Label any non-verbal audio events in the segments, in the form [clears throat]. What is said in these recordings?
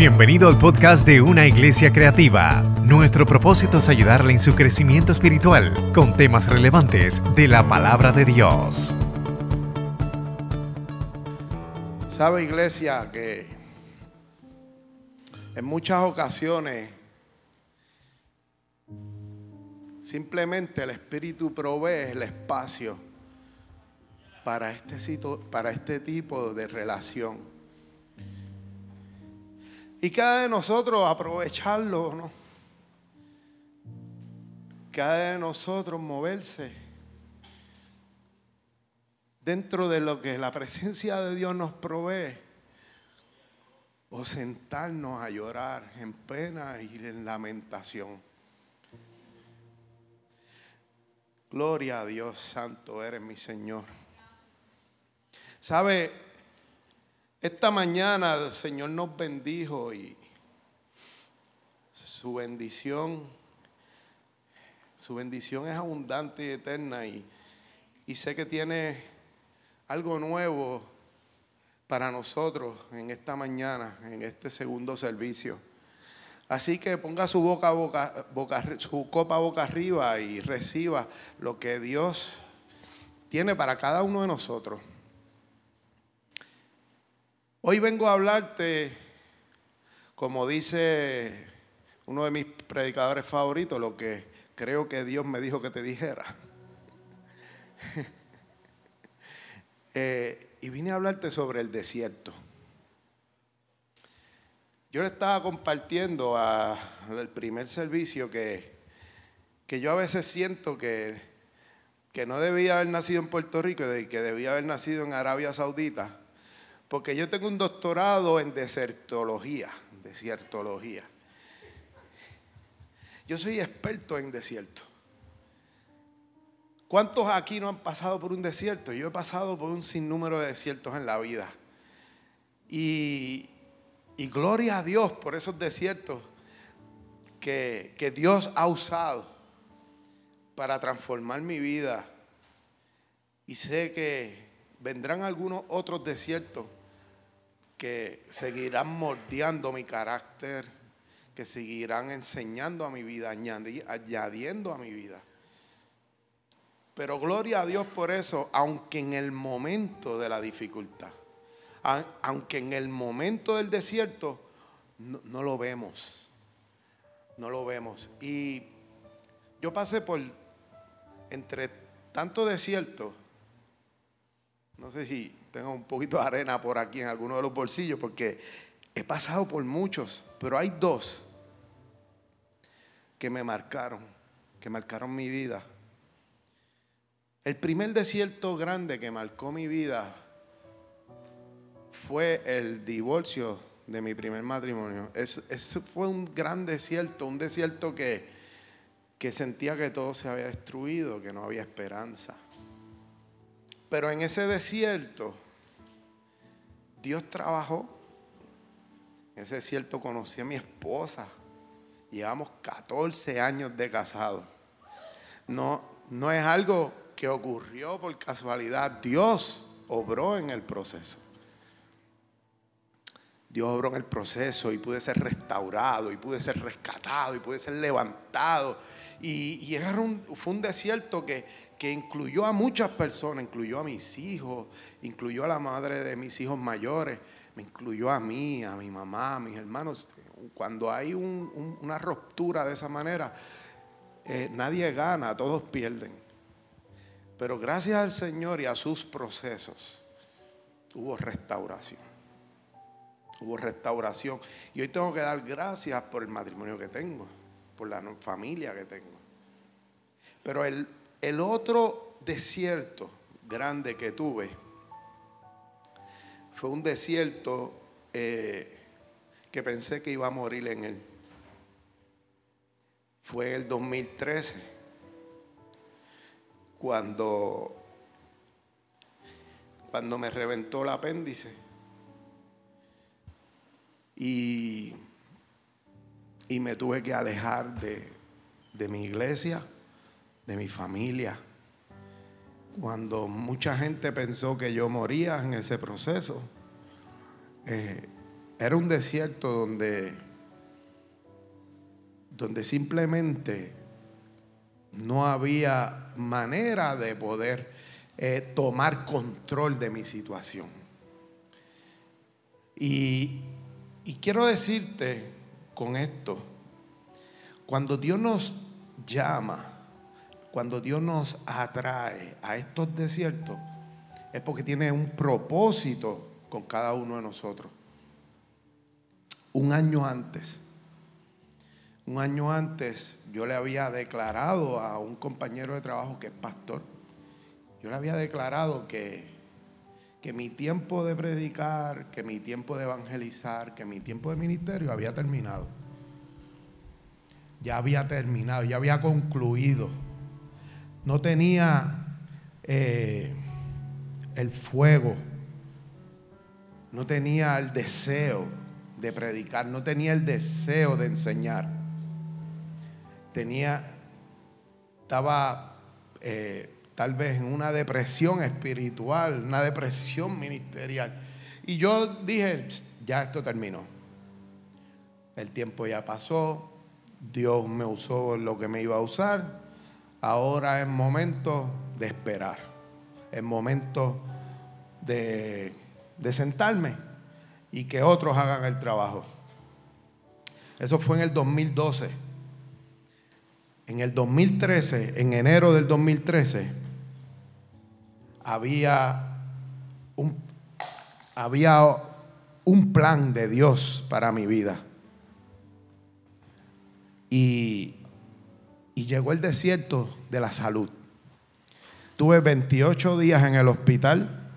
Bienvenido al podcast de Una Iglesia Creativa. Nuestro propósito es ayudarle en su crecimiento espiritual con temas relevantes de la palabra de Dios. Sabe iglesia que en muchas ocasiones simplemente el Espíritu provee el espacio para este, para este tipo de relación. Y cada de nosotros aprovecharlo, ¿no? Cada de nosotros moverse dentro de lo que la presencia de Dios nos provee. O sentarnos a llorar en pena y en lamentación. Gloria a Dios, santo eres mi Señor. ¿Sabe? Esta mañana el Señor nos bendijo y su bendición, su bendición es abundante y eterna y, sé que tiene algo nuevo para nosotros en esta mañana, en este segundo servicio. Así que ponga su boca, boca, boca, su copa boca arriba y reciba lo que Dios tiene para cada uno de nosotros. Hoy vengo a hablarte, como dice uno de mis predicadores favoritos, lo que creo que Dios me dijo que te dijera. [laughs] Eh, y vine a hablarte sobre el desierto. Yo le estaba compartiendo al primer servicio que, que yo a veces siento que, que no debía haber nacido en Puerto Rico y que debía haber nacido en Arabia Saudita porque yo tengo un doctorado en desertología, desiertología. Yo soy experto en desierto. ¿Cuántos aquí no han pasado por un desierto? Yo he pasado por un sinnúmero de desiertos en la vida. Y, gloria a Dios por esos desiertos que, que Dios ha usado para transformar mi vida. Y sé que vendrán algunos otros desiertos que seguirán moldeando mi carácter, que seguirán enseñando a mi vida, añadiendo a mi vida. Pero gloria a Dios por eso, aunque en el momento de la dificultad, aunque en el momento del desierto no, no lo vemos, no lo vemos. Y yo pasé por, entre tanto desierto, no sé si tengo un poquito de arena por aquí en alguno de los bolsillos porque he pasado por muchos, pero hay dos que me marcaron, que marcaron mi vida. El primer desierto grande que marcó mi vida fue el divorcio de mi primer matrimonio. Ese fue un gran desierto, un desierto que, que sentía que todo se había destruido, que no había esperanza. Pero en ese desierto, Dios trabajó. En ese desierto conocí a mi esposa. Llevamos 14 años de casado. No, no es algo que ocurrió por casualidad. Dios obró en el proceso. Dios obró en el proceso y pude ser restaurado y pude ser rescatado y pude ser levantado. Y, fue un desierto que, que incluyó a muchas personas, incluyó a mis hijos, incluyó a la madre de mis hijos mayores, me incluyó a mí, a mi mamá, a mis hermanos. Cuando hay una ruptura de esa manera, eh, nadie gana, todos pierden. Pero gracias al Señor y a sus procesos, hubo restauración. Hubo restauración. Y hoy tengo que dar gracias por el matrimonio que tengo, por la familia que tengo. Pero el, el otro desierto grande que tuve fue un desierto eh, que pensé que iba a morir en él. Fue el 2013, cuando, cuando me reventó el apéndice. Y, y me tuve que alejar de, de mi iglesia de mi familia. Cuando mucha gente pensó que yo moría en ese proceso, eh, era un desierto donde, donde simplemente no había manera de poder eh, tomar control de mi situación. Y, y quiero decirte con esto, cuando Dios nos llama, cuando Dios nos atrae a estos desiertos, es porque tiene un propósito con cada uno de nosotros. Un año antes, un año antes yo le había declarado a un compañero de trabajo que es pastor, yo le había declarado que, que mi tiempo de predicar, que mi tiempo de evangelizar, que mi tiempo de ministerio había terminado. Ya había terminado, ya había concluido. No tenía eh, el fuego, no tenía el deseo de predicar, no tenía el deseo de enseñar. Tenía, estaba eh, tal vez en una depresión espiritual, una depresión ministerial. Y yo dije, ya esto terminó. El tiempo ya pasó, Dios me usó lo que me iba a usar. Ahora es momento de esperar. Es momento de, de sentarme y que otros hagan el trabajo. Eso fue en el 2012. En el 2013, en enero del 2013, había un, había un plan de Dios para mi vida. Y, y llegó el desierto de la salud. Tuve 28 días en el hospital.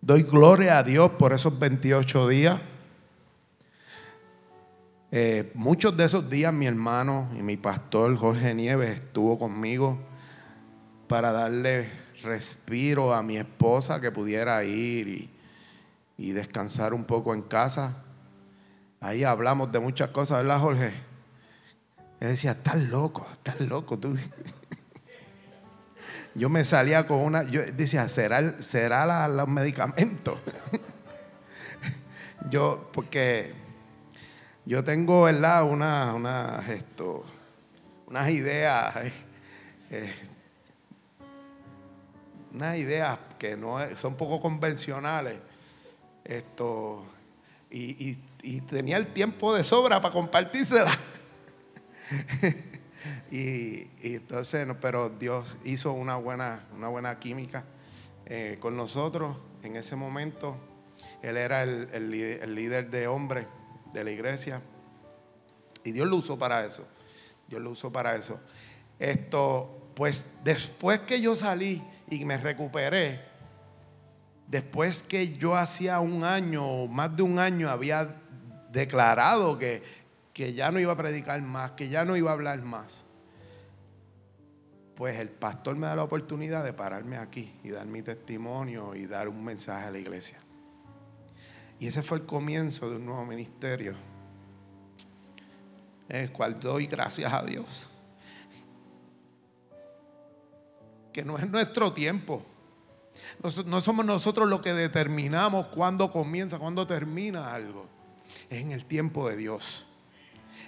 Doy gloria a Dios por esos 28 días. Eh, muchos de esos días mi hermano y mi pastor Jorge Nieves estuvo conmigo para darle respiro a mi esposa que pudiera ir y, descansar un poco en casa. Ahí hablamos de muchas cosas, ¿verdad, Jorge? Él decía, estás loco, estás loco. Tú. [laughs] Yo me salía con una, yo decía, ¿será, será los medicamentos? [laughs] yo, porque yo tengo, ¿verdad? Una, una, esto, unas ideas eh, unas ideas que no son poco convencionales. Esto, y, tenía el tiempo de sobra para compartírselas. [laughs] [laughs] y, entonces, pero Dios hizo una buena, una buena química eh, con nosotros en ese momento. Él era el, el líder de hombres de la iglesia. Y Dios lo usó para eso. Dios lo usó para eso. Esto, pues después que yo salí y me recuperé, después que yo hacía un año, más de un año, había declarado que, que ya no iba a predicar más, que ya no iba a hablar más. Pues el pastor me da la oportunidad de pararme aquí y dar mi testimonio y dar un mensaje a la iglesia. Y ese fue el comienzo de un nuevo ministerio, en el cual doy gracias a Dios que no es nuestro tiempo. No somos nosotros los que determinamos cuándo comienza, cuándo termina algo. Es en el tiempo de Dios.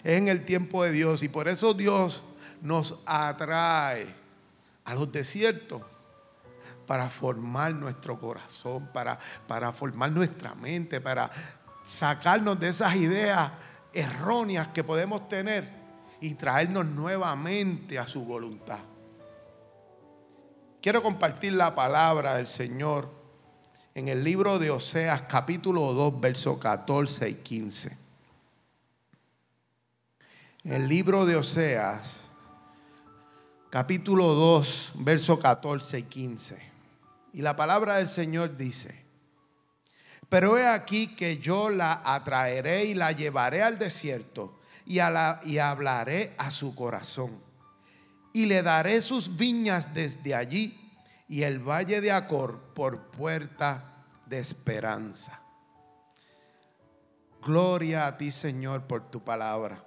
Es en el tiempo de Dios. Y por eso Dios nos atrae a los desiertos para formar nuestro corazón, para, para formar nuestra mente, para sacarnos de esas ideas erróneas que podemos tener y traernos nuevamente a su voluntad. Quiero compartir la palabra del Señor en el libro de Oseas capítulo 2, versos 14 y 15. El libro de Oseas capítulo 2, versos 14 y 15. Y la palabra del Señor dice, pero he aquí que yo la atraeré y la llevaré al desierto y, y hablaré a su corazón y le daré sus viñas desde allí y el valle de Acor por puerta de esperanza. Gloria a ti, Señor, por tu palabra.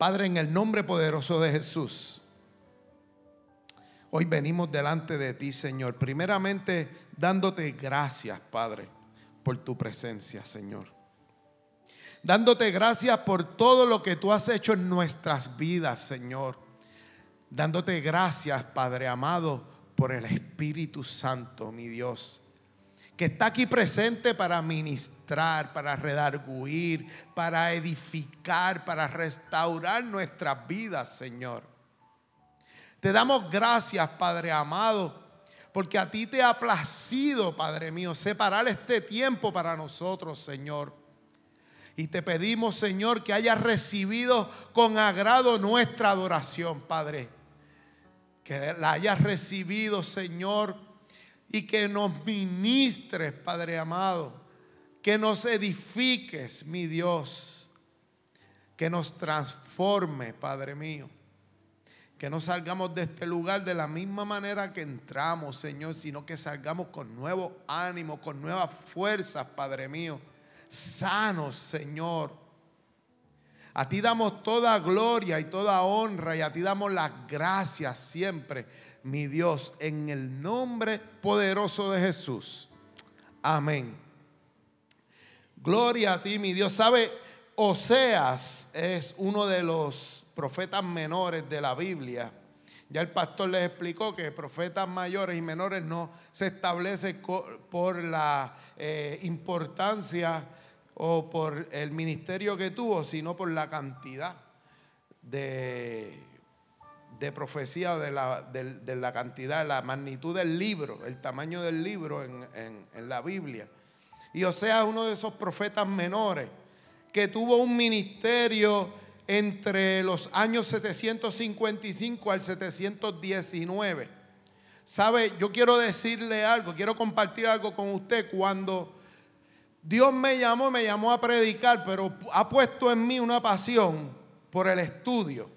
Padre, en el nombre poderoso de Jesús, hoy venimos delante de ti, Señor. Primeramente, dándote gracias, Padre, por tu presencia, Señor. Dándote gracias por todo lo que tú has hecho en nuestras vidas, Señor. Dándote gracias, Padre amado, por el Espíritu Santo, mi Dios que está aquí presente para ministrar, para redarguir, para edificar, para restaurar nuestras vidas, Señor. Te damos gracias, Padre amado, porque a ti te ha placido, Padre mío, separar este tiempo para nosotros, Señor. Y te pedimos, Señor, que hayas recibido con agrado nuestra adoración, Padre. Que la hayas recibido, Señor y que nos ministres, Padre amado, que nos edifiques, mi Dios, que nos transforme, Padre mío. Que no salgamos de este lugar de la misma manera que entramos, Señor, sino que salgamos con nuevo ánimo, con nuevas fuerzas, Padre mío. Sanos, Señor. A ti damos toda gloria y toda honra y a ti damos las gracias siempre mi Dios, en el nombre poderoso de Jesús. Amén. Gloria a ti, mi Dios. ¿Sabe? Oseas es uno de los profetas menores de la Biblia. Ya el pastor les explicó que profetas mayores y menores no se establece por la eh, importancia o por el ministerio que tuvo, sino por la cantidad de de profecía de la, de, la, cantidad, la magnitud del libro, el tamaño del libro en, en la Biblia. Y Osea es uno de esos profetas menores que tuvo un ministerio entre los años 755 al 719. ¿Sabe? Yo quiero decirle algo, quiero compartir algo con usted. Cuando Dios me llamó, me llamó a predicar, pero ha puesto en mí una pasión por el estudio.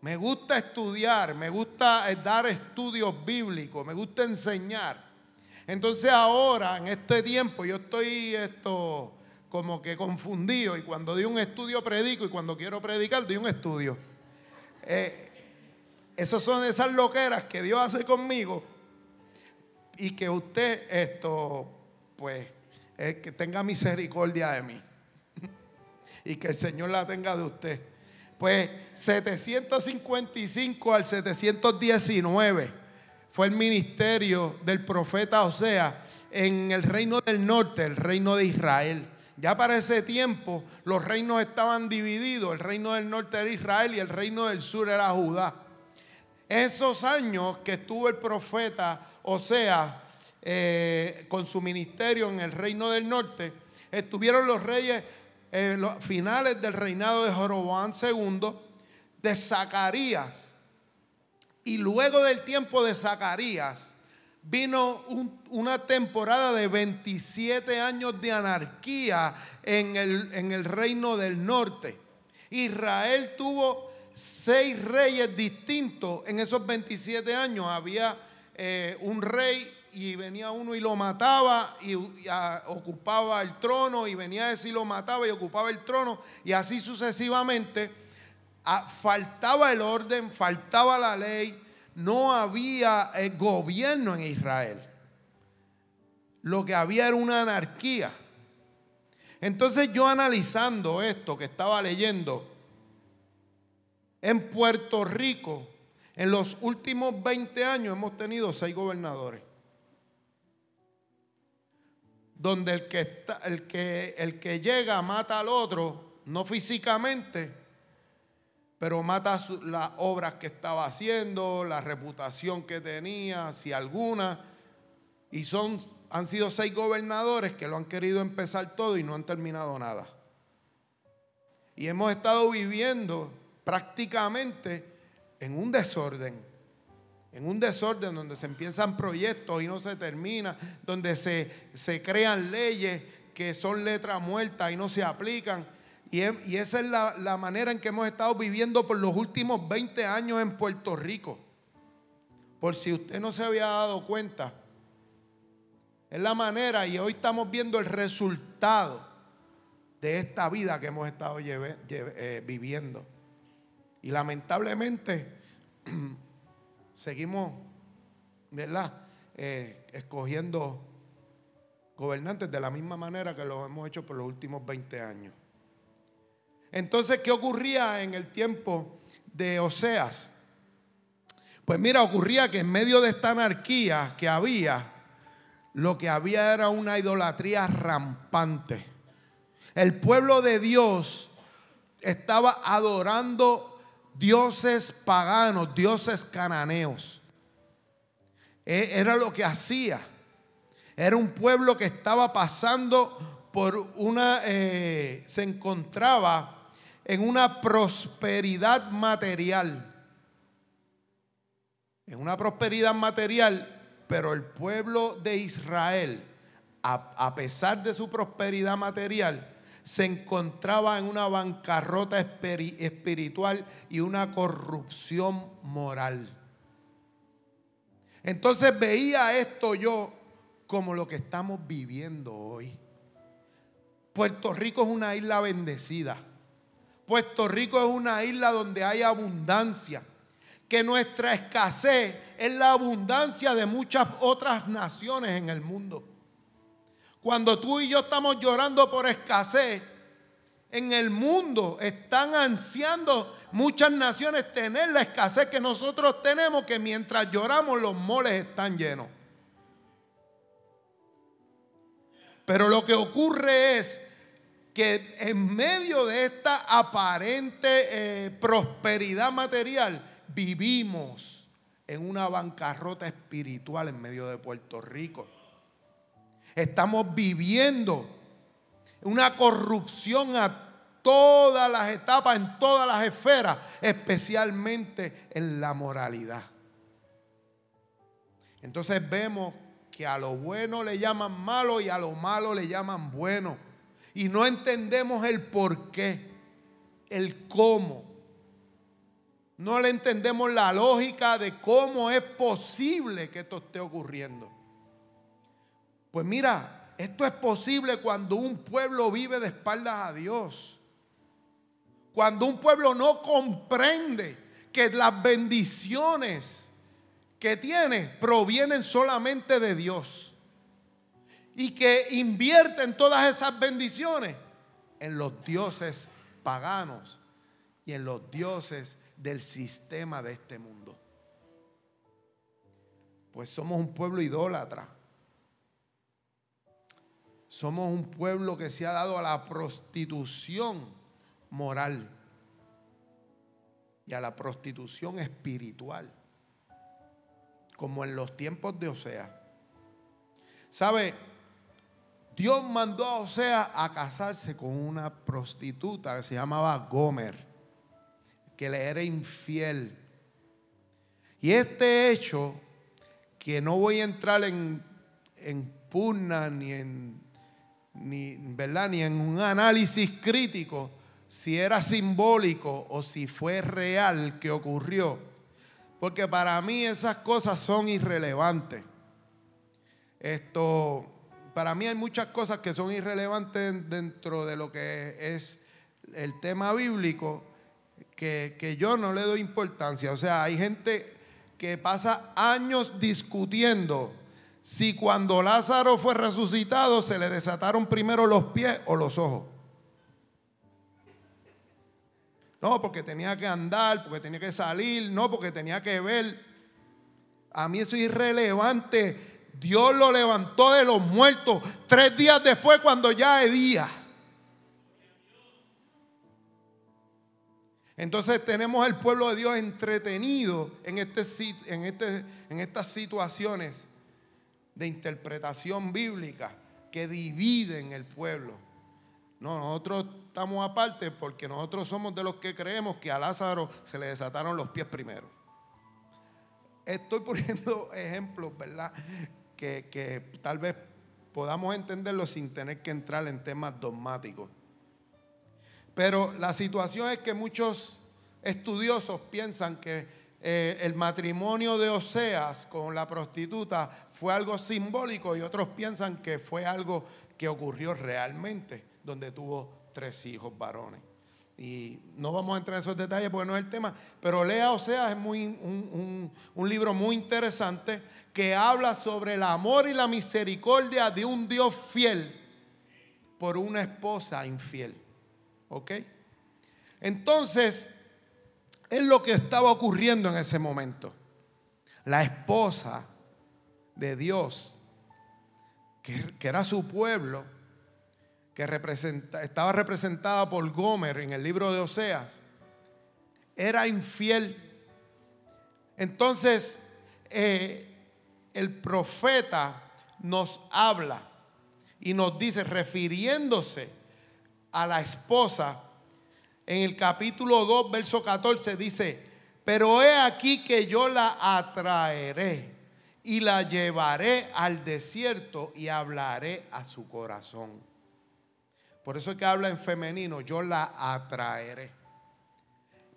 Me gusta estudiar, me gusta eh, dar estudios bíblicos, me gusta enseñar. Entonces ahora, en este tiempo, yo estoy esto como que confundido y cuando doy un estudio predico y cuando quiero predicar doy un estudio. Eh, esas son esas loqueras que Dios hace conmigo y que usted esto, pues, que tenga misericordia de mí [laughs] y que el Señor la tenga de usted. Pues 755 al 719 fue el ministerio del profeta Osea en el reino del norte, el reino de Israel. Ya para ese tiempo los reinos estaban divididos, el reino del norte era Israel y el reino del sur era Judá. Esos años que estuvo el profeta Osea eh, con su ministerio en el reino del norte, estuvieron los reyes en los finales del reinado de Jeroboam II, de Zacarías. Y luego del tiempo de Zacarías, vino una temporada de 27 años de anarquía en el, en el reino del norte. Israel tuvo seis reyes distintos en esos 27 años. Había eh, un rey y venía uno y lo mataba y, ocupaba el trono y venía ese y lo mataba y ocupaba el trono y así sucesivamente. Ah, faltaba el orden, faltaba la ley, no había eh, gobierno en Israel. Lo que había era una anarquía. Entonces yo analizando esto que estaba leyendo, en Puerto Rico, en los últimos 20 años hemos tenido seis gobernadores donde el que, el, que, el que llega mata al otro, no físicamente, pero mata las obras que estaba haciendo, la reputación que tenía, si alguna. Y son, han sido seis gobernadores que lo han querido empezar todo y no han terminado nada. Y hemos estado viviendo prácticamente en un desorden en un desorden donde se empiezan proyectos y no se termina, donde se, se crean leyes que son letras muertas y no se aplican. Y, y esa es la, la, manera en que hemos estado viviendo por los últimos 20 años en Puerto Rico. Por si usted no se había dado cuenta. Es la manera y hoy estamos viendo el resultado de esta vida que hemos estado eh, viviendo. Y lamentablemente [clears throat] seguimos, ¿verdad? Eh, escogiendo gobernantes de la misma manera que lo hemos hecho por los últimos 20 años. Entonces, ¿qué ocurría en el tiempo de Oseas? Pues mira, ocurría que en medio de esta anarquía que había, lo que había era una idolatría rampante. El pueblo de Dios estaba adorando dioses paganos, dioses cananeos. E, era lo que hacía. Era un pueblo que estaba pasando por una, eh, se encontraba en una prosperidad material. En una prosperidad material, pero el pueblo de Israel, a, pesar de su prosperidad material, se encontraba en una bancarrota espiritual y una corrupción moral. Entonces veía esto yo como lo que estamos viviendo hoy. Puerto Rico es una isla bendecida. Puerto Rico es una isla donde hay abundancia que nuestra escasez es la abundancia de muchas otras naciones en el mundo. Cuando tú y yo estamos llorando por escasez, en el mundo están ansiando muchas naciones tener la escasez que nosotros tenemos, que mientras lloramos los moles están llenos. Pero lo que ocurre es que en medio de esta aparente eh, prosperidad material, vivimos en una bancarrota espiritual en medio de Puerto Rico. Estamos viviendo una corrupción a todas las etapas, en todas las esferas, especialmente en la moralidad. Entonces vemos que a lo bueno le llaman malo y a lo malo le llaman bueno. Y no entendemos el por qué, el cómo. No le entendemos la lógica de cómo es posible que esto esté ocurriendo. Pues mira, esto es posible cuando un pueblo vive de espaldas a Dios. Cuando un pueblo no comprende que las bendiciones que tiene provienen solamente de Dios. Y que invierten todas esas bendiciones en los dioses paganos y en los dioses del sistema de este mundo. Pues somos un pueblo idólatra. Somos un pueblo que se ha dado a la prostitución moral y a la prostitución espiritual, como en los tiempos de Osea. ¿Sabe? Dios mandó a Osea a casarse con una prostituta que se llamaba Gomer que le era infiel. Y este hecho, que no voy a entrar en, en pugna ni en, ni, ¿verdad? ni en un análisis crítico, si era simbólico o si fue real que ocurrió. Porque para mí esas cosas son irrelevantes. Esto, para mí hay muchas cosas que son irrelevantes dentro de lo que es el tema bíblico que, yo no le doy importancia. O sea, hay gente que pasa años discutiendo si cuando Lázaro fue resucitado se le desataron primero los pies o los ojos. No, porque tenía que andar, porque tenía que salir, no, porque tenía que ver. A mí eso es irrelevante. Dios lo levantó de los muertos tres días después cuando ya es día. Entonces tenemos al pueblo de Dios entretenido en, este, en, este, en estas situaciones de interpretación bíblica que dividen el pueblo. No, nosotros estamos aparte porque nosotros somos de los que creemos que a Lázaro se le desataron los pies primero. Estoy [laughs] poniendo ejemplos, ¿verdad? Que, que tal vez podamos entenderlo sin tener que entrar en temas dogmáticos. Pero la situación es que muchos estudiosos piensan que eh, el matrimonio de Oseas con la prostituta fue algo simbólico y otros piensan que fue algo que ocurrió realmente, donde tuvo tres hijos varones. Y no vamos a entrar en esos detalles porque no es el tema, pero lea Oseas, es muy, un, un libro muy interesante que habla sobre el amor y la misericordia de un Dios fiel por una esposa infiel. ¿Ok? Entonces, es lo que estaba ocurriendo en ese momento. La esposa de Dios, que, era su pueblo, que estaba representada por Gomer en el libro de Oseas, era infiel. Entonces, eh, el profeta nos habla y nos dice, refiriéndose a la esposa, en el capítulo 2, verso 14, dice, pero he aquí que yo la atraeré y la llevaré al desierto y hablaré a su corazón. Por eso es que habla en femenino, yo la atraeré.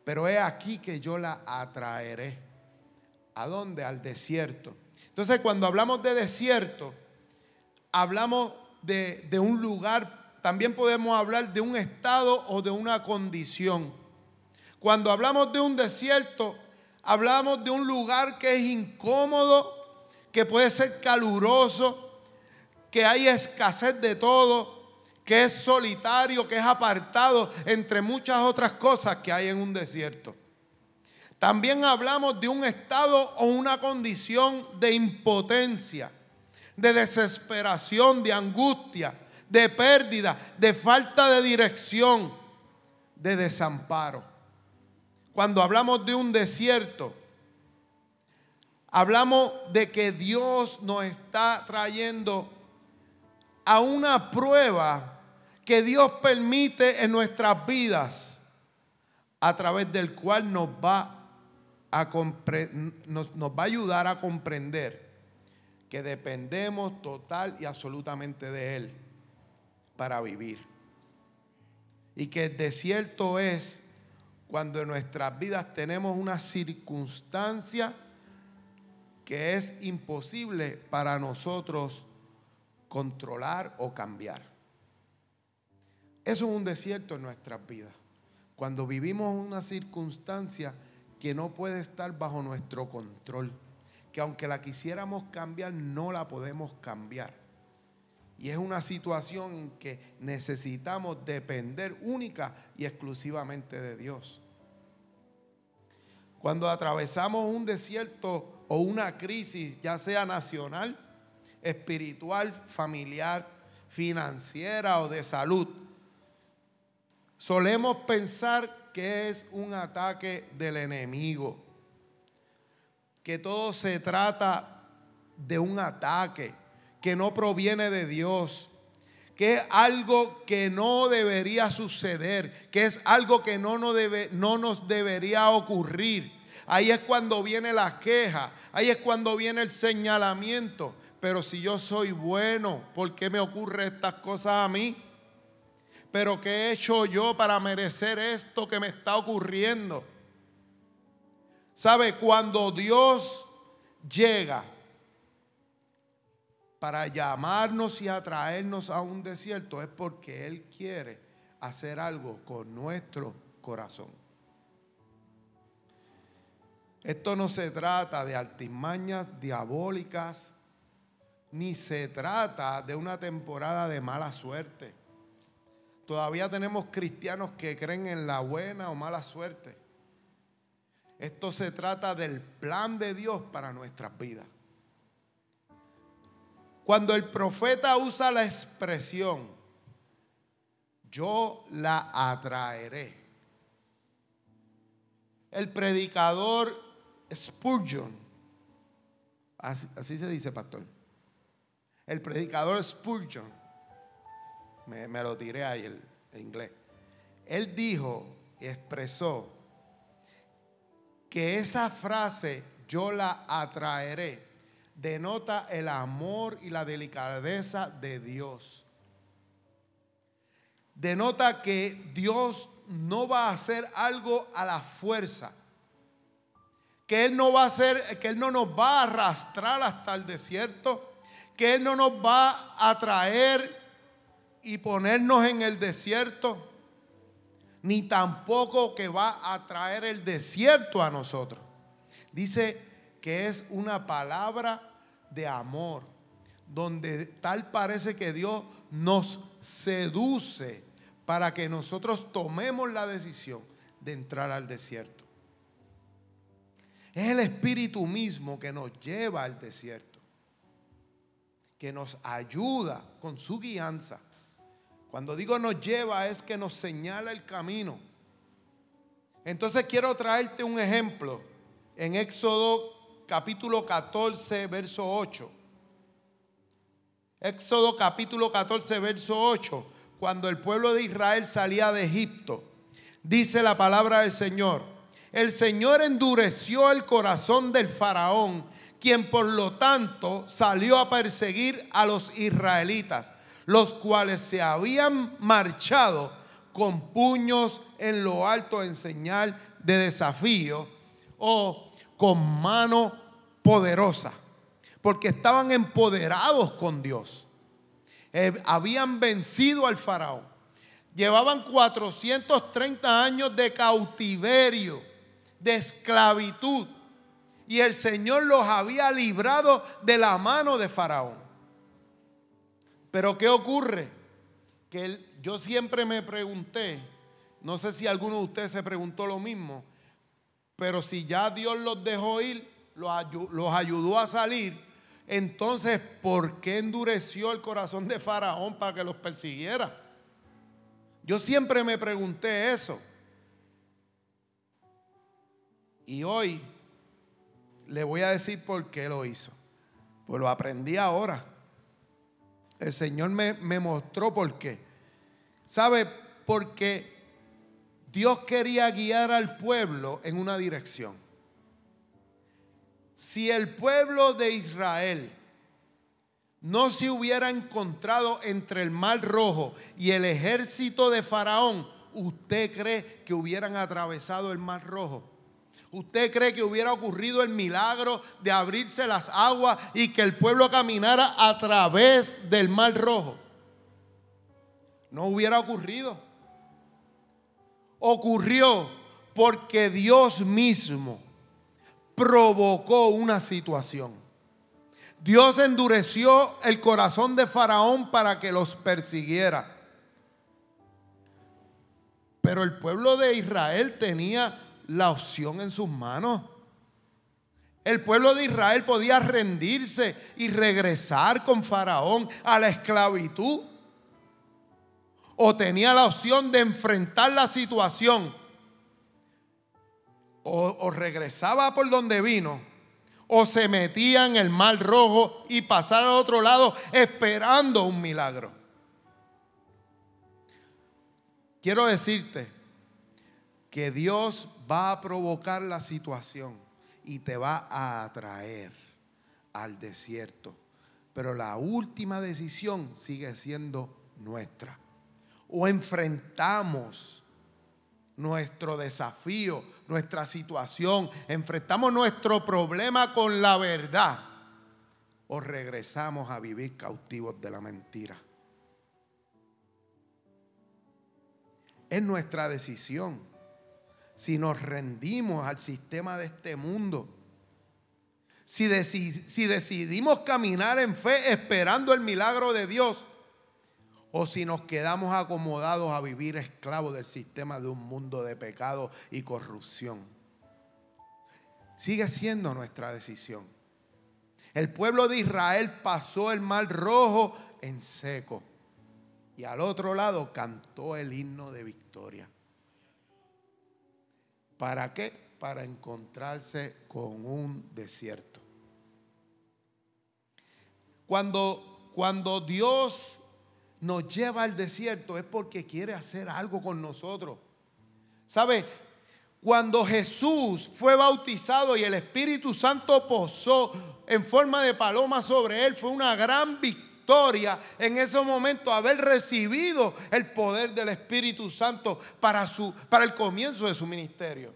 Pero he aquí que yo la atraeré. ¿A dónde? Al desierto. Entonces cuando hablamos de desierto, hablamos de, de un lugar, también podemos hablar de un estado o de una condición. Cuando hablamos de un desierto, hablamos de un lugar que es incómodo, que puede ser caluroso, que hay escasez de todo, que es solitario, que es apartado, entre muchas otras cosas que hay en un desierto. También hablamos de un estado o una condición de impotencia, de desesperación, de angustia, de pérdida, de falta de dirección, de desamparo. Cuando hablamos de un desierto, hablamos de que Dios nos está trayendo a una prueba que Dios permite en nuestras vidas, a través del cual nos va a, nos, va a ayudar a comprender que dependemos total y absolutamente de Él para vivir. Y que el desierto es cuando en nuestras vidas tenemos una circunstancia que es imposible para nosotros controlar o cambiar. Eso es un desierto en nuestras vidas. Cuando vivimos una circunstancia que no puede estar bajo nuestro control, que aunque la quisiéramos cambiar, no la podemos cambiar. Y es una situación en que necesitamos depender única y exclusivamente de Dios. Cuando atravesamos un desierto o una crisis, ya sea nacional, espiritual, familiar, financiera o de salud, Solemos pensar que es un ataque del enemigo, que todo se trata de un ataque que no proviene de Dios, que es algo que no debería suceder, que es algo que no nos, debe, no nos debería ocurrir. Ahí es cuando viene la queja, ahí es cuando viene el señalamiento. Pero si yo soy bueno, ¿por qué me ocurre estas cosas a mí? pero ¿qué he hecho yo para merecer esto que me está ocurriendo? ¿Sabe? Cuando Dios llega para llamarnos y atraernos a un desierto es porque Él quiere hacer algo con nuestro corazón. Esto no se trata de artimañas diabólicas, ni se trata de una temporada de mala suerte. Todavía tenemos cristianos que creen en la buena o mala suerte. Esto se trata del plan de Dios para nuestras vidas. Cuando el profeta usa la expresión, yo la atraeré. El predicador Spurgeon, así, se dice, pastor. El predicador Spurgeon me, lo tiré ahí en inglés. Él dijo y expresó que esa frase, yo la atraeré, denota el amor y la delicadeza de Dios. Denota que Dios no va a hacer algo a la fuerza. Que Él no va a hacer, que Él no nos va a arrastrar hasta el desierto. Que Él no nos va a traer y ponernos en el desierto. ni tampoco que va a traer el desierto a nosotros. Dice que es una palabra de amor, donde tal parece que Dios nos seduce para que nosotros tomemos la decisión de entrar al desierto. Es el Espíritu mismo que nos lleva al desierto, que nos ayuda con su guianza. Cuando digo nos lleva es que nos señala el camino. Entonces quiero traerte un ejemplo en Éxodo capítulo 14, verso 8. Éxodo capítulo 14, verso 8. Cuando el pueblo de Israel salía de Egipto, dice la palabra del Señor el Señor endureció el corazón del faraón, quien por lo tanto salió a perseguir a los israelitas, los cuales se habían marchado con puños en lo alto en señal de desafío o con mano poderosa, porque estaban empoderados con Dios. Eh, habían vencido al faraón. Llevaban 430 años de cautiverio de esclavitud. Y el Señor los había librado de la mano de Faraón. Pero ¿qué ocurre? Que yo siempre me pregunté, no sé si alguno de ustedes se preguntó lo mismo, pero si ya Dios los dejó ir, los, ayudó a salir, entonces ¿por qué endureció el corazón de Faraón para que los persiguiera? Yo siempre me pregunté eso. Y hoy le voy a decir por qué lo hizo. Pues lo aprendí ahora. El Señor me, me mostró por qué. ¿Sabe? Porque Dios quería guiar al pueblo en una dirección. Si el pueblo de Israel no se hubiera encontrado entre el mar rojo y el ejército de Faraón, ¿usted cree que hubieran atravesado el mar rojo? ¿Usted cree que hubiera ocurrido el milagro de abrirse las aguas y que el pueblo caminara a través del mar rojo? No hubiera ocurrido. Ocurrió porque Dios mismo provocó una situación. Dios endureció el corazón de Faraón para que los persiguiera. Pero el pueblo de Israel tenía la opción en sus manos. El pueblo de Israel podía rendirse y regresar con Faraón a la esclavitud. O tenía la opción de enfrentar la situación. O, regresaba por donde vino. O se metía en el mar rojo y pasar al otro lado esperando un milagro. Quiero decirte que Dios va a provocar la situación y te va a atraer al desierto. Pero la última decisión sigue siendo nuestra. O enfrentamos nuestro desafío, nuestra situación, enfrentamos nuestro problema con la verdad o regresamos a vivir cautivos de la mentira. Es nuestra decisión si nos rendimos al sistema de este mundo, si, si decidimos caminar en fe esperando el milagro de Dios, o si nos quedamos acomodados a vivir esclavos del sistema de un mundo de pecado y corrupción. Sigue siendo nuestra decisión. El pueblo de Israel pasó el mar rojo en seco y al otro lado cantó el himno de victoria. ¿Para qué? Para encontrarse con un desierto. Cuando, cuando Dios nos lleva al desierto es porque quiere hacer algo con nosotros. ¿Sabe? Cuando Jesús fue bautizado y el Espíritu Santo posó en forma de paloma sobre él, fue una gran victoria en ese momento haber recibido el poder del Espíritu Santo para, su, para el comienzo de su ministerio.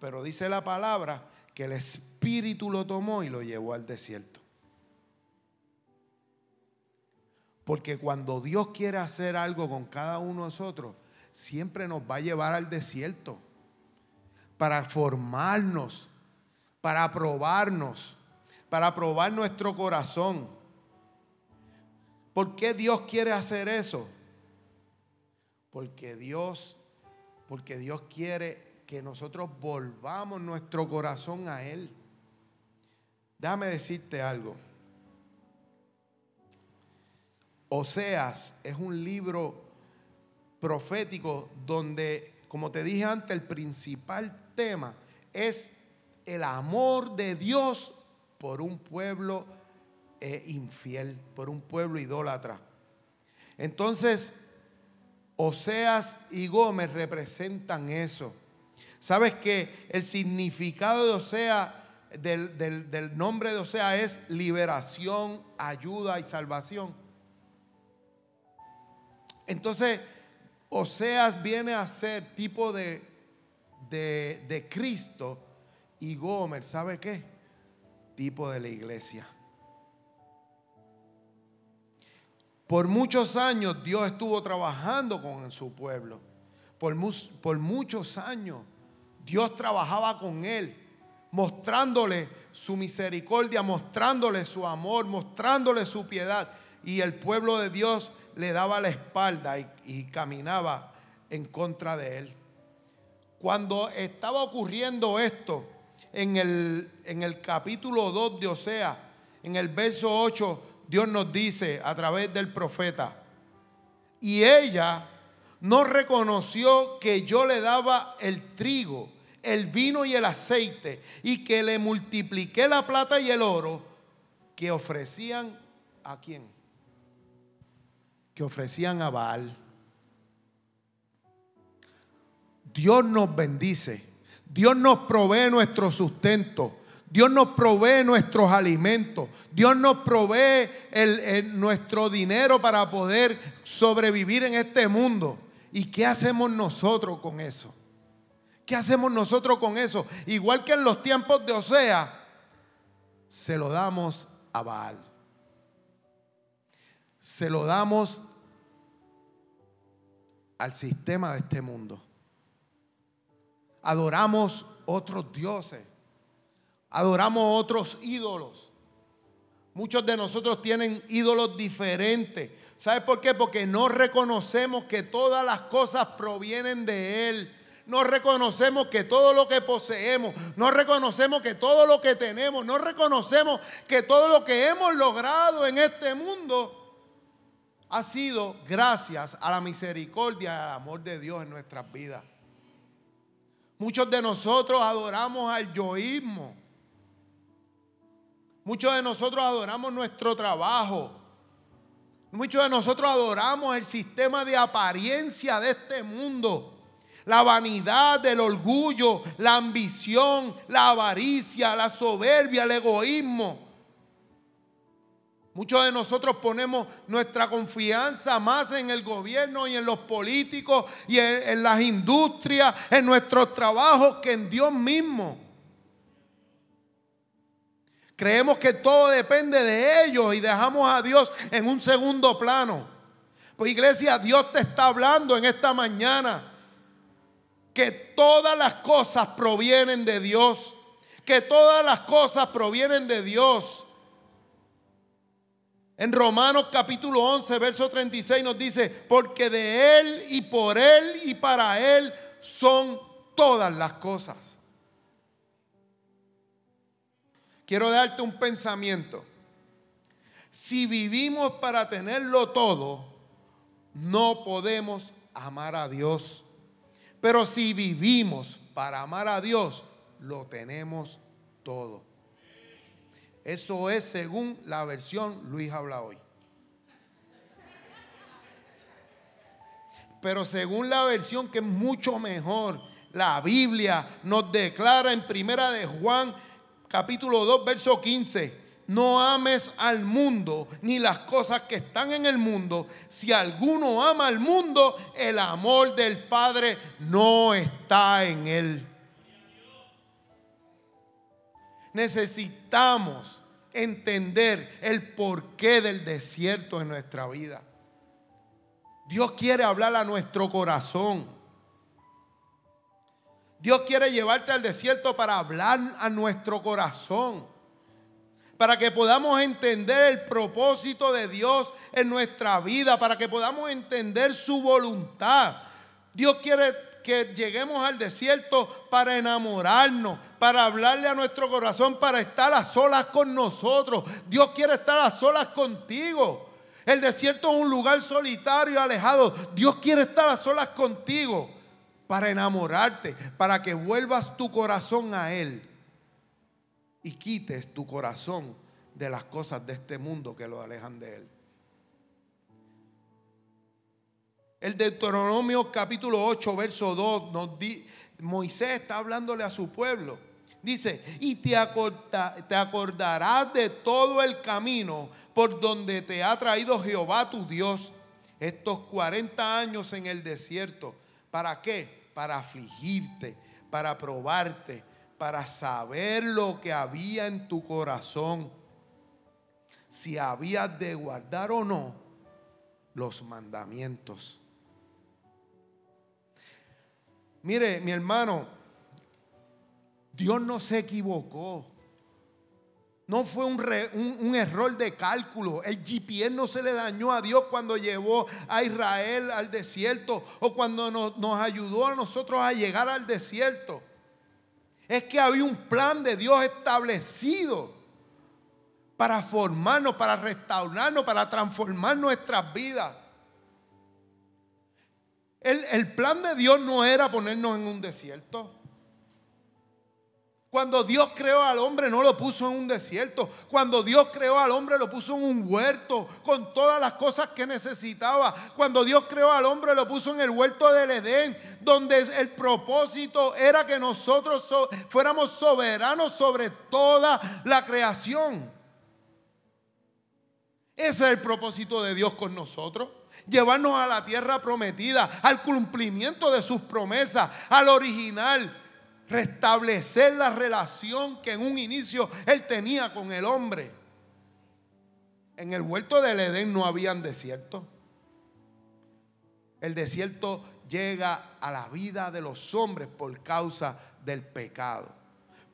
Pero dice la palabra que el Espíritu lo tomó y lo llevó al desierto. Porque cuando Dios quiere hacer algo con cada uno de nosotros, siempre nos va a llevar al desierto para formarnos, para probarnos, para probar nuestro corazón. ¿Por qué Dios quiere hacer eso? Porque Dios, porque Dios quiere que nosotros volvamos nuestro corazón a Él. Déjame decirte algo. Oseas es un libro profético donde, como te dije antes, el principal tema es el amor de Dios por un pueblo eh, infiel, por un pueblo idólatra. Entonces, Oseas y Gómez representan eso. ¿Sabes que el significado de Oseas, del, del nombre de Oseas es liberación, ayuda y salvación? Entonces, Oseas viene a ser tipo de, de, de Cristo y Gomer, ¿sabe qué? Tipo de la iglesia. Por muchos años Dios estuvo trabajando con su pueblo. Por, por, muchos años Dios trabajaba con él, mostrándole su misericordia, mostrándole su amor, mostrándole su piedad. Y el pueblo de Dios le daba la espalda y, caminaba en contra de él. Cuando estaba ocurriendo esto en el, en el capítulo 2 de Osea, en el verso 8, Dios nos dice a través del profeta, y ella no reconoció que yo le daba el trigo, el vino y el aceite, y que le multipliqué la plata y el oro que ofrecían a quién? Que ofrecían a Baal. Dios nos bendice. Dios nos provee nuestro sustento. Dios nos provee nuestros alimentos. Dios nos provee nuestro dinero para poder sobrevivir en este mundo. ¿Y qué hacemos nosotros con eso? ¿Qué hacemos nosotros con eso? Igual que en los tiempos de Osea, se lo damos a Baal se lo damos al sistema de este mundo. Adoramos otros dioses. Adoramos otros ídolos. Muchos de nosotros tienen ídolos diferentes. ¿Sabe por qué? Porque no reconocemos que todas las cosas provienen de Él. No reconocemos que todo lo que poseemos, no reconocemos que todo lo que tenemos, no reconocemos que todo lo que hemos logrado en este mundo ha sido gracias a la misericordia y al amor de Dios en nuestras vidas. Muchos de nosotros adoramos al yoísmo. Muchos de nosotros adoramos nuestro trabajo. Muchos de nosotros adoramos el sistema de apariencia de este mundo. La vanidad, el orgullo, la ambición, la avaricia, la soberbia, el egoísmo. Muchos de nosotros ponemos nuestra confianza más en el gobierno y en los políticos y en, las industrias, en nuestros trabajos que en Dios mismo. Creemos que todo depende de ellos y dejamos a Dios en un segundo plano. Pues iglesia, Dios te está hablando en esta mañana que todas las cosas provienen de Dios, que todas las cosas provienen de Dios en Romanos capítulo 11, verso 36 nos dice, porque de Él y por Él y para Él son todas las cosas. Quiero darte un pensamiento. Si vivimos para tenerlo todo, no podemos amar a Dios. Pero si vivimos para amar a Dios, lo tenemos todo. Eso es según la versión Luis habla hoy. Pero según la versión que es mucho mejor, la Biblia nos declara en primera de Juan capítulo 2 verso 15, no ames al mundo ni las cosas que están en el mundo. Si alguno ama al mundo, el amor del Padre no está en él. Necesitamos entender el porqué del desierto en nuestra vida. Dios quiere hablar a nuestro corazón. Dios quiere llevarte al desierto para hablar a nuestro corazón. Para que podamos entender el propósito de Dios en nuestra vida. Para que podamos entender su voluntad. Dios quiere que lleguemos al desierto para enamorarnos, para hablarle a nuestro corazón, para estar a solas con nosotros. Dios quiere estar a solas contigo. El desierto es un lugar solitario, alejado. Dios quiere estar a solas contigo para enamorarte, para que vuelvas tu corazón a Él y quites tu corazón de las cosas de este mundo que lo alejan de Él. El Deuteronomio capítulo 8, verso 2, nos di, Moisés está hablándole a su pueblo. Dice, y te, te acordarás de todo el camino por donde te ha traído Jehová tu Dios estos 40 años en el desierto. ¿Para qué? Para afligirte, para probarte, para saber lo que había en tu corazón, si habías de guardar o no los mandamientos Mire, mi hermano, Dios no se equivocó. No fue un, error de cálculo. El GPS no se le dañó a Dios cuando llevó a Israel al desierto o cuando nos, nos ayudó a nosotros a llegar al desierto. Es que había un plan de Dios establecido para formarnos, para restaurarnos, para transformar nuestras vidas. El, plan de Dios no era ponernos en un desierto. Cuando Dios creó al hombre no lo puso en un desierto. Cuando Dios creó al hombre lo puso en un huerto con todas las cosas que necesitaba. Cuando Dios creó al hombre lo puso en el huerto del Edén, donde el propósito era que nosotros fuéramos soberanos sobre toda la creación. Ese es el propósito de Dios con nosotros llevarnos a la tierra prometida, al cumplimiento de sus promesas, al original, restablecer la relación que en un inicio él tenía con el hombre. En el huerto del Edén no habían desierto. El desierto llega a la vida de los hombres por causa del pecado.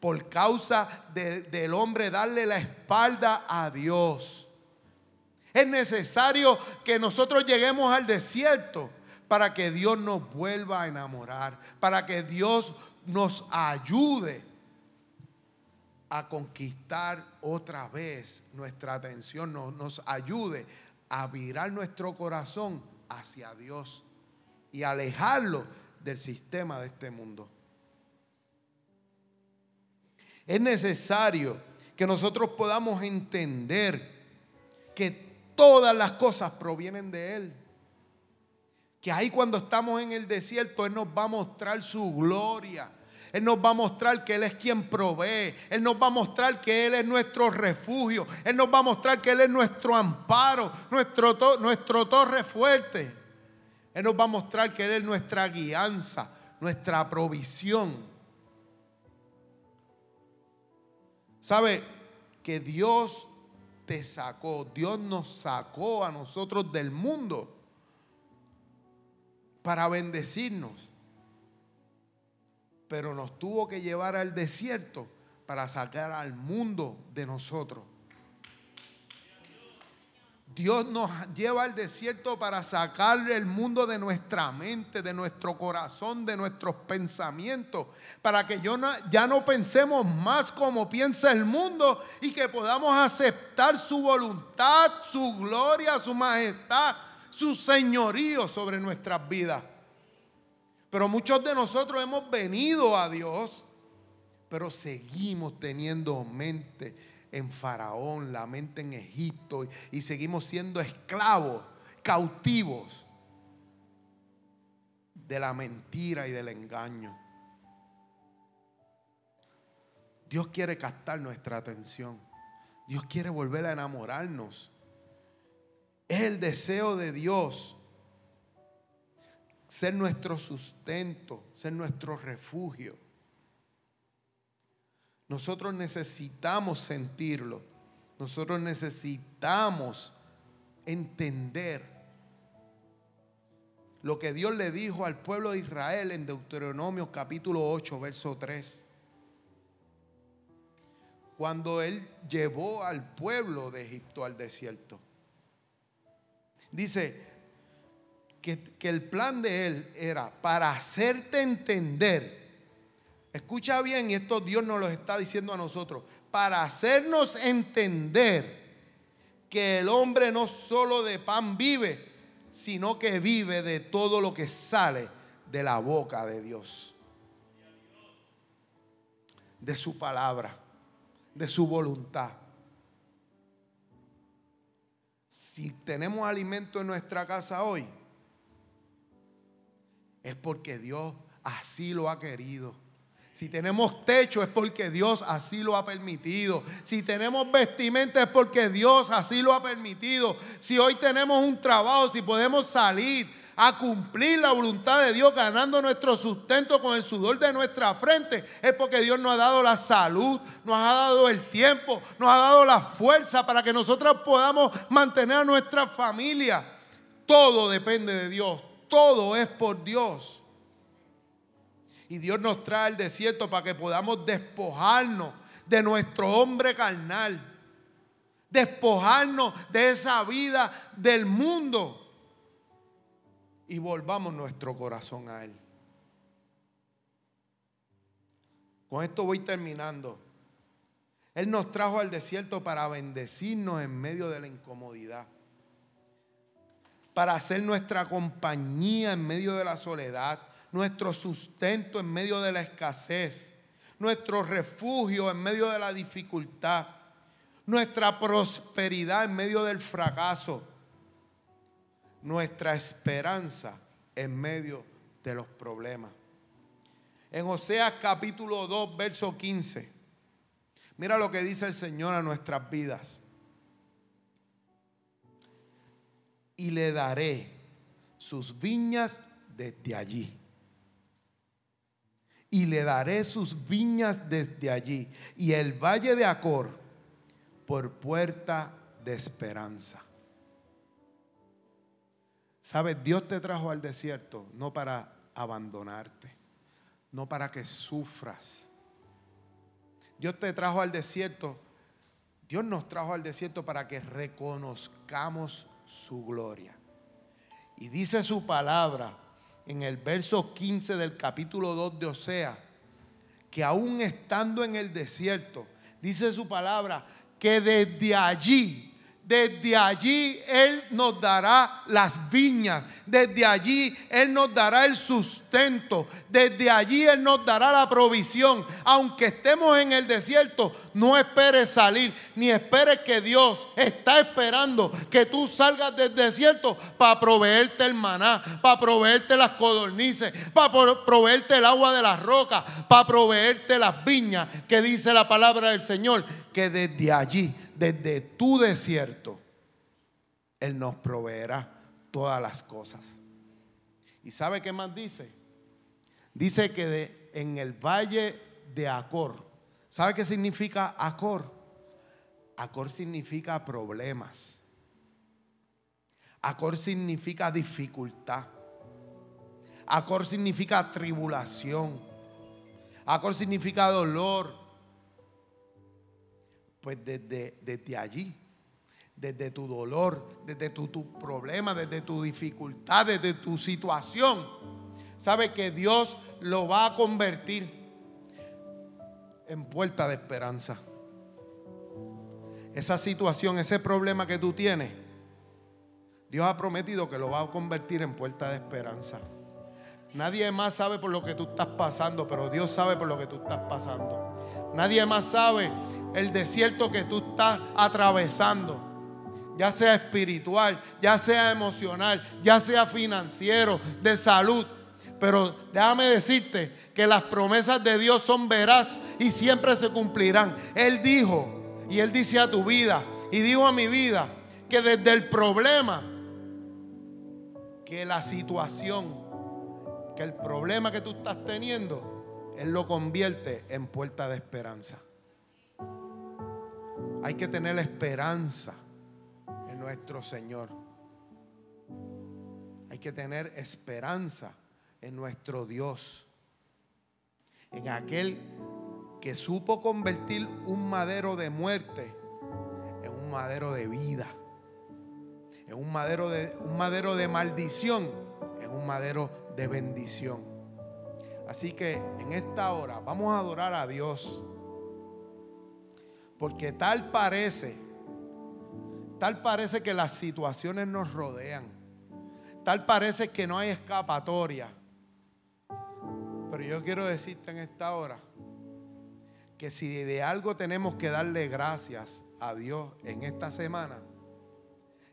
Por causa del hombre darle la espalda a Dios. Es necesario que nosotros lleguemos al desierto para que Dios nos vuelva a enamorar, para que Dios nos ayude a conquistar otra vez nuestra atención, nos, ayude a virar nuestro corazón hacia Dios y alejarlo del sistema de este mundo. Es necesario que nosotros podamos entender que todas las cosas provienen de Él. Que ahí cuando estamos en el desierto, Él nos va a mostrar su gloria. Él nos va a mostrar que Él es quien provee. Él nos va a mostrar que Él es nuestro refugio. Él nos va a mostrar que Él es nuestro amparo, nuestro, torre fuerte. Él nos va a mostrar que Él es nuestra guianza, nuestra provisión. ¿Sabe? Que Dios te sacó, Dios nos sacó a nosotros del mundo para bendecirnos. Pero nos tuvo que llevar al desierto para sacar al mundo de nosotros. Dios nos lleva al desierto para sacar el mundo de nuestra mente, de nuestro corazón, de nuestros pensamientos, para que yo ya no pensemos más como piensa el mundo y que podamos aceptar su voluntad, su gloria, su majestad, su señorío sobre nuestras vidas. Pero muchos de nosotros hemos venido a Dios, pero seguimos teniendo mente en Faraón, la mente en Egipto y seguimos siendo esclavos, cautivos de la mentira y del engaño. Dios quiere captar nuestra atención. Dios quiere volver a enamorarnos. Es el deseo de Dios ser nuestro sustento, ser nuestro refugio. Nosotros necesitamos sentirlo. Nosotros necesitamos entender lo que Dios le dijo al pueblo de Israel en Deuteronomio capítulo 8, verso 3. Cuando Él llevó al pueblo de Egipto al desierto. Dice que, que el plan de Él era para hacerte entender. Escucha bien, y esto Dios nos lo está diciendo a nosotros. Para hacernos entender que el hombre no solo de pan vive, sino que vive de todo lo que sale de la boca de Dios. De su palabra, de su voluntad. Si tenemos alimento en nuestra casa hoy, es porque Dios así lo ha querido. Si tenemos techo es porque Dios así lo ha permitido. Si tenemos vestimenta es porque Dios así lo ha permitido. Si hoy tenemos un trabajo, si podemos salir a cumplir la voluntad de Dios ganando nuestro sustento con el sudor de nuestra frente, es porque Dios nos ha dado la salud, nos ha dado el tiempo, nos ha dado la fuerza para que nosotros podamos mantener a nuestra familia. Todo depende de Dios, todo es por Dios. Y Dios nos trae al desierto para que podamos despojarnos de nuestro hombre carnal. Despojarnos de esa vida del mundo. Y volvamos nuestro corazón a Él. Con esto voy terminando. Él nos trajo al desierto para bendecirnos en medio de la incomodidad. Para hacer nuestra compañía en medio de la soledad nuestro sustento en medio de la escasez, nuestro refugio en medio de la dificultad, nuestra prosperidad en medio del fracaso, nuestra esperanza en medio de los problemas. En Oseas capítulo 2, verso 15, mira lo que dice el Señor a nuestras vidas. Y le daré sus viñas desde allí y le daré sus viñas desde allí y el valle de Acor por puerta de esperanza. Sabes, Dios te trajo al desierto no para abandonarte, no para que sufras. Dios te trajo al desierto, Dios nos trajo al desierto para que reconozcamos su gloria. Y dice su palabra en el verso 15 del capítulo 2 de Osea, que aún estando en el desierto, dice su palabra, que desde allí desde allí Él nos dará las viñas. Desde allí Él nos dará el sustento. Desde allí Él nos dará la provisión. Aunque estemos en el desierto, no esperes salir. Ni esperes que Dios está esperando que tú salgas del desierto para proveerte el maná, para proveerte las codornices, para proveerte el agua de las rocas, para proveerte las viñas que dice la palabra del Señor. Que desde allí desde tu desierto, Él nos proveerá todas las cosas. ¿Y sabe qué más dice? Dice que en el valle de Acor, ¿sabe qué significa Acor? Acor significa problemas. Acor significa dificultad. Acor significa tribulación. Acor significa dolor pues desde, desde allí, desde tu dolor, desde tu, tu, problema, desde tu dificultad, desde tu situación, sabe que Dios lo va a convertir en puerta de esperanza. Esa situación, ese problema que tú tienes, Dios ha prometido que lo va a convertir en puerta de esperanza. Nadie más sabe por lo que tú estás pasando, pero Dios sabe por lo que tú estás pasando. Nadie más sabe el desierto que tú estás atravesando, ya sea espiritual, ya sea emocional, ya sea financiero, de salud. Pero déjame decirte que las promesas de Dios son veraz y siempre se cumplirán. Él dijo, y Él dice a tu vida, y dijo a mi vida, que desde el problema, que la situación, que el problema que tú estás teniendo, Él lo convierte en puerta de esperanza. Hay que tener esperanza en nuestro Señor. Hay que tener esperanza en nuestro Dios, en aquel que supo convertir un madero de muerte en un madero de vida, en un madero de, un madero de maldición, en un madero de bendición. Así que en esta hora vamos a adorar a Dios, porque tal parece, tal parece que las situaciones nos rodean, tal parece que no hay escapatoria. Pero yo quiero decirte en esta hora que si de algo tenemos que darle gracias a Dios en esta semana,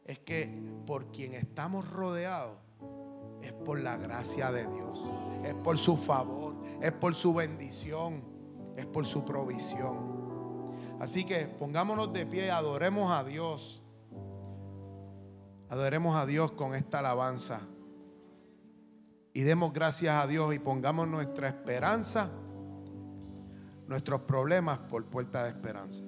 es que por quien estamos rodeados es por la gracia de Dios, es por su favor, es por su bendición, es por su provisión. Así que pongámonos de pie, adoremos a Dios. Adoremos a Dios con esta alabanza. Y demos gracias a Dios y pongamos nuestra esperanza, nuestros problemas por puerta de esperanza.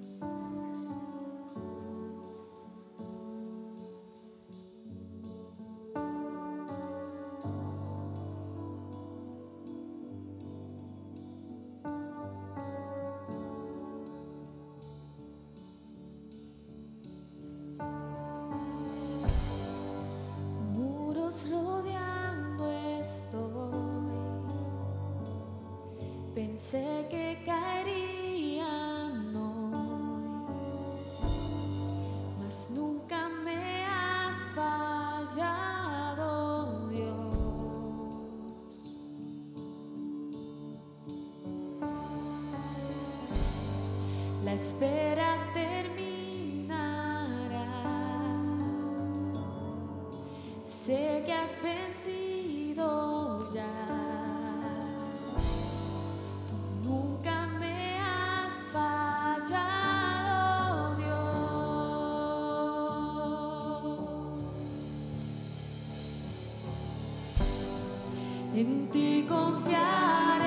Pensé que caerían hoy, mas nunca me has fallado, Dios. La espera En ti confiaré,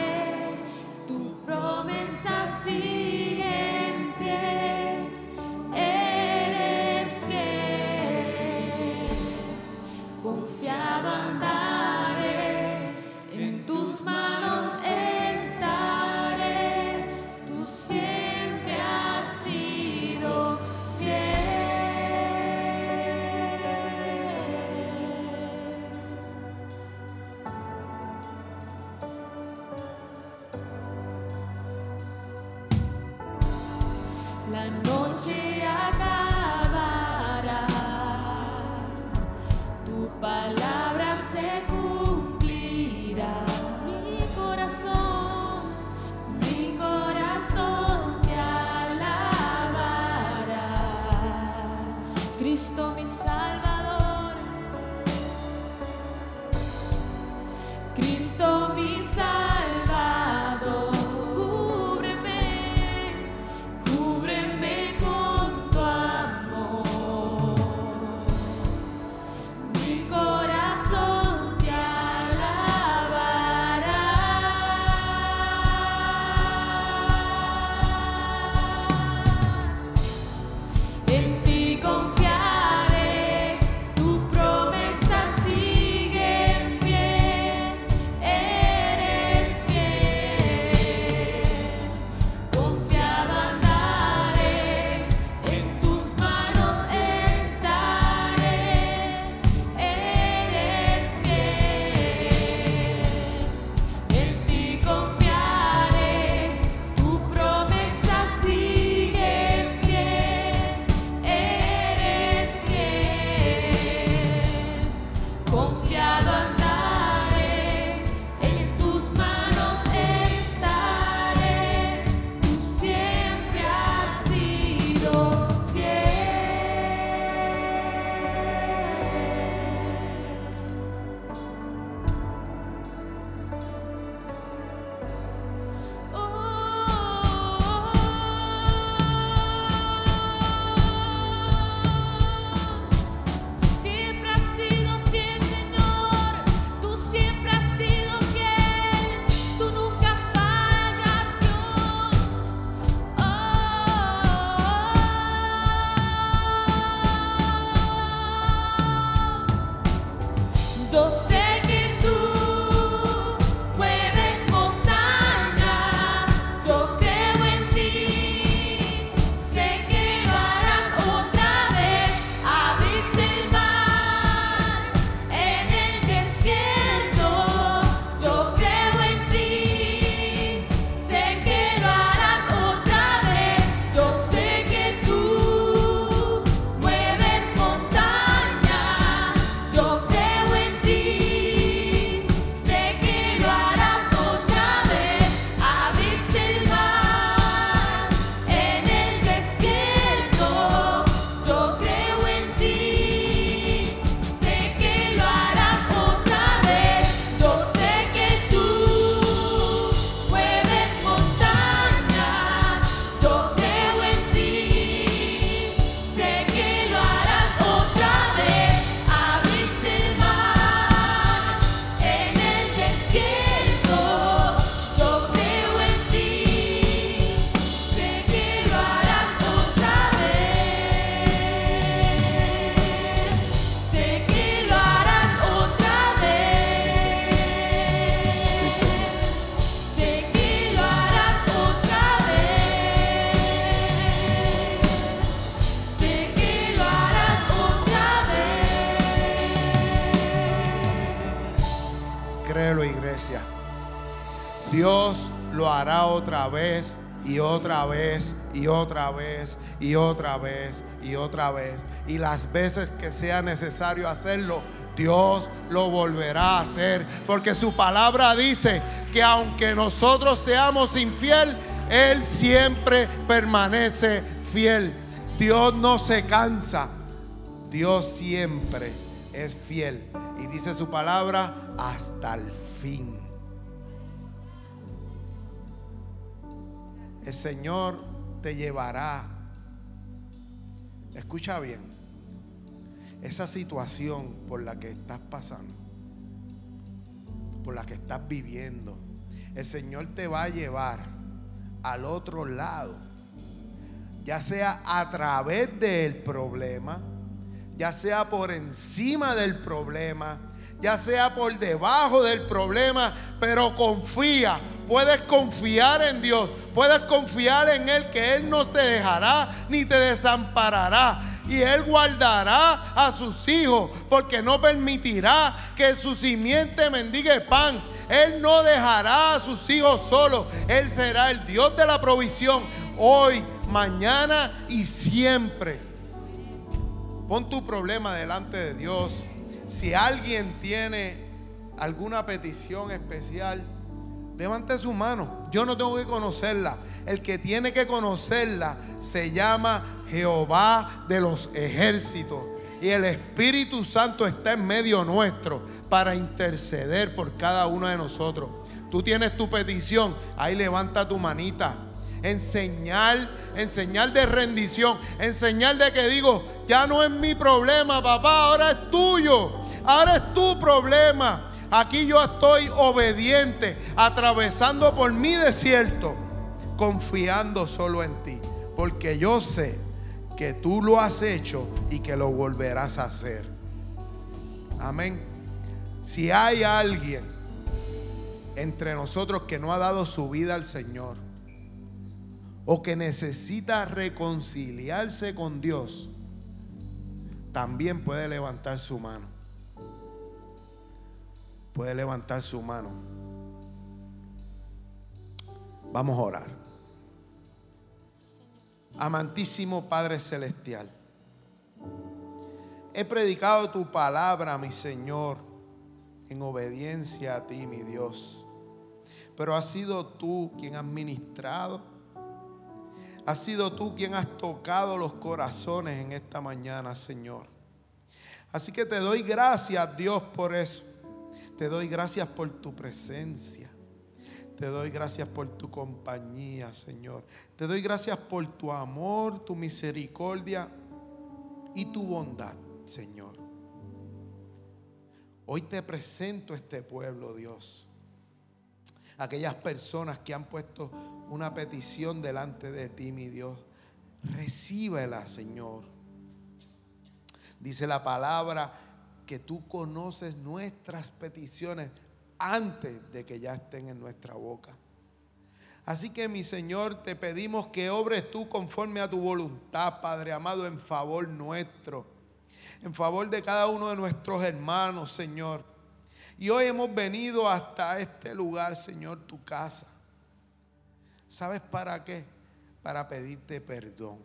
otra vez y otra vez y otra vez y otra vez. Y las veces que sea necesario hacerlo, Dios lo volverá a hacer. Porque su palabra dice que aunque nosotros seamos infiel, Él siempre permanece fiel. Dios no se cansa. Dios siempre es fiel. Y dice su palabra hasta el fin. El Señor te llevará. Escucha bien. Esa situación por la que estás pasando, por la que estás viviendo, el Señor te va a llevar al otro lado. Ya sea a través del problema, ya sea por encima del problema, ya sea por debajo del problema, pero confía. Puedes confiar en Dios, puedes confiar en Él que Él no te dejará ni te desamparará. Y Él guardará a sus hijos porque no permitirá que su simiente mendigue pan. Él no dejará a sus hijos solos. Él será el Dios de la provisión hoy, mañana y siempre. Pon tu problema delante de Dios. Si alguien tiene alguna petición especial, levante su mano. Yo no tengo que conocerla. El que tiene que conocerla se llama Jehová de los ejércitos. Y el Espíritu Santo está en medio nuestro para interceder por cada uno de nosotros. Tú tienes tu petición, ahí levanta tu manita en señal, en señal de rendición, en señal de que digo, ya no es mi problema, papá, ahora es tuyo, ahora es tu problema. Aquí yo estoy obediente, atravesando por mi desierto, confiando solo en ti, porque yo sé que tú lo has hecho y que lo volverás a hacer. Amén. Si hay alguien entre nosotros que no ha dado su vida al Señor, o que necesita reconciliarse con Dios, también puede levantar su mano. Puede levantar su mano. Vamos a orar. Amantísimo Padre Celestial, he predicado tu palabra, mi Señor, en obediencia a ti, mi Dios. Pero has sido tú quien has ministrado Has sido tú quien has tocado los corazones en esta mañana, Señor. Así que te doy gracias, Dios, por eso. Te doy gracias por tu presencia. Te doy gracias por tu compañía, Señor. Te doy gracias por tu amor, tu misericordia y tu bondad, Señor. Hoy te presento este pueblo, Dios. Aquellas personas que han puesto una petición delante de ti, mi Dios. Recíbela, Señor. Dice la palabra que tú conoces nuestras peticiones antes de que ya estén en nuestra boca. Así que mi Señor, te pedimos que obres tú conforme a tu voluntad, Padre amado, en favor nuestro, en favor de cada uno de nuestros hermanos, Señor. Y hoy hemos venido hasta este lugar, Señor, tu casa. ¿Sabes para qué? Para pedirte perdón.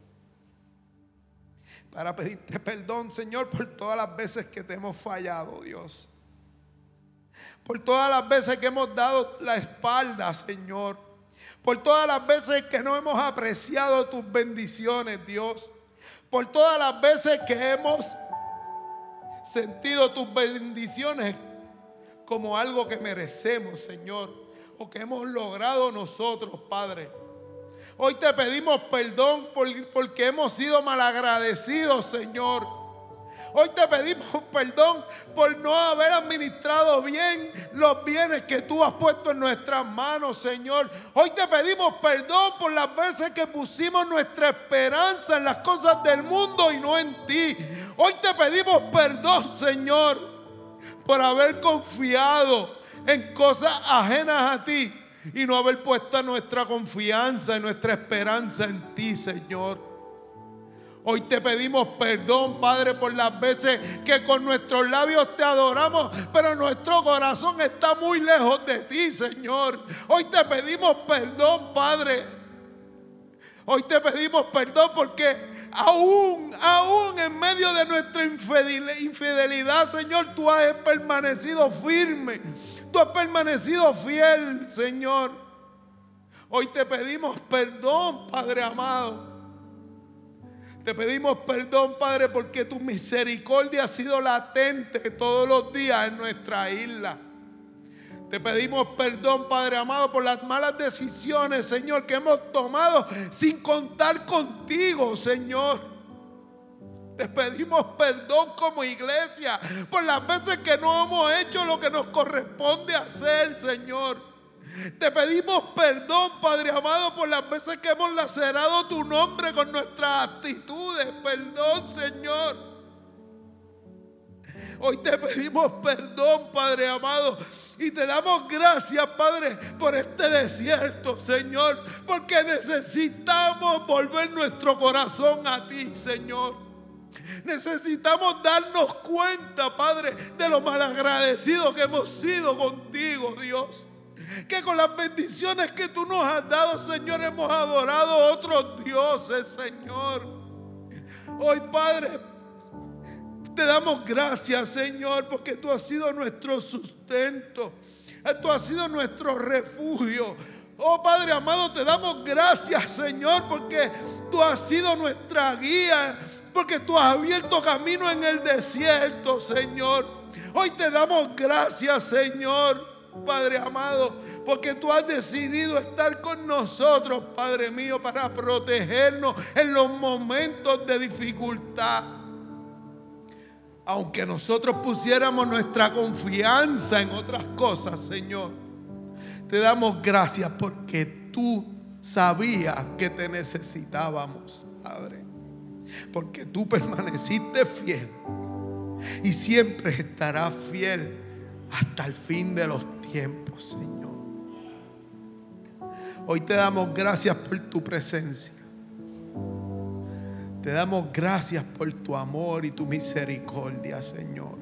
Para pedirte perdón, Señor, por todas las veces que te hemos fallado, Dios. Por todas las veces que hemos dado la espalda, Señor. Por todas las veces que no hemos apreciado tus bendiciones, Dios. Por todas las veces que hemos sentido tus bendiciones como algo que merecemos, Señor, o que hemos logrado nosotros, Padre. Hoy te pedimos perdón porque hemos sido malagradecidos, Señor. Hoy te pedimos [laughs] perdón por no haber administrado bien los bienes que tú has puesto en nuestras manos, Señor. Hoy te pedimos perdón por las veces que pusimos nuestra esperanza en las cosas del mundo y no en ti. Hoy te pedimos perdón, Señor por haber confiado en cosas ajenas a ti y no haber puesto nuestra confianza y nuestra esperanza en ti, Señor. Hoy te pedimos perdón, Padre, por las veces que con nuestros labios te adoramos, pero nuestro corazón está muy lejos de ti, Señor. Hoy te pedimos perdón, Padre. Hoy te pedimos perdón porque aún, aún en medio de nuestra infidel- infidelidad, Señor, tú has permanecido firme. Tú has permanecido fiel, Señor. Hoy te pedimos perdón, Padre amado. Te pedimos perdón, Padre, porque tu misericordia ha sido latente todos los días en nuestra isla. Te pedimos perdón, Padre amado, por las malas decisiones, Señor, que hemos tomado sin contar contigo, Señor. Te pedimos perdón como iglesia por las veces que no hemos hecho lo que nos corresponde hacer, Señor. Te pedimos perdón, Padre amado, por las veces que hemos lacerado tu nombre con nuestras actitudes. Perdón, Señor. Hoy te pedimos perdón, Padre amado. Y te damos gracias, Padre, por este desierto, Señor. Porque necesitamos volver nuestro corazón a ti, Señor. Necesitamos darnos cuenta, Padre, de lo malagradecidos que hemos sido contigo, Dios. Que con las bendiciones que tú nos has dado, Señor, hemos adorado a otros dioses, Señor. Hoy, Padre, te damos gracias, Señor, porque tú has sido nuestro sustento. Tú has sido nuestro refugio. Oh Padre amado, te damos gracias, Señor, porque tú has sido nuestra guía, porque tú has abierto camino en el desierto, Señor. Hoy te damos gracias, Señor, Padre amado, porque tú has decidido estar con nosotros, Padre mío, para protegernos en los momentos de dificultad. Aunque nosotros pusiéramos nuestra confianza en otras cosas, Señor, te damos gracias porque tú sabías que te necesitábamos, Padre. Porque tú permaneciste fiel y siempre estarás fiel hasta el fin de los tiempos, Señor. Hoy te damos gracias por tu presencia. Te damos gracias por tu amor y tu misericordia, Señor.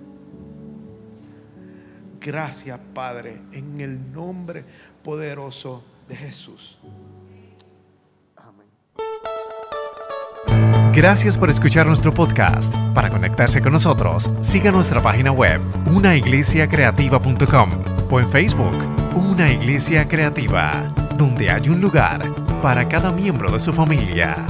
Gracias, Padre, en el nombre poderoso de Jesús. Amén. Gracias por escuchar nuestro podcast. Para conectarse con nosotros, siga nuestra página web, unaiglesiacreativa.com o en Facebook, Una Iglesia Creativa, donde hay un lugar para cada miembro de su familia.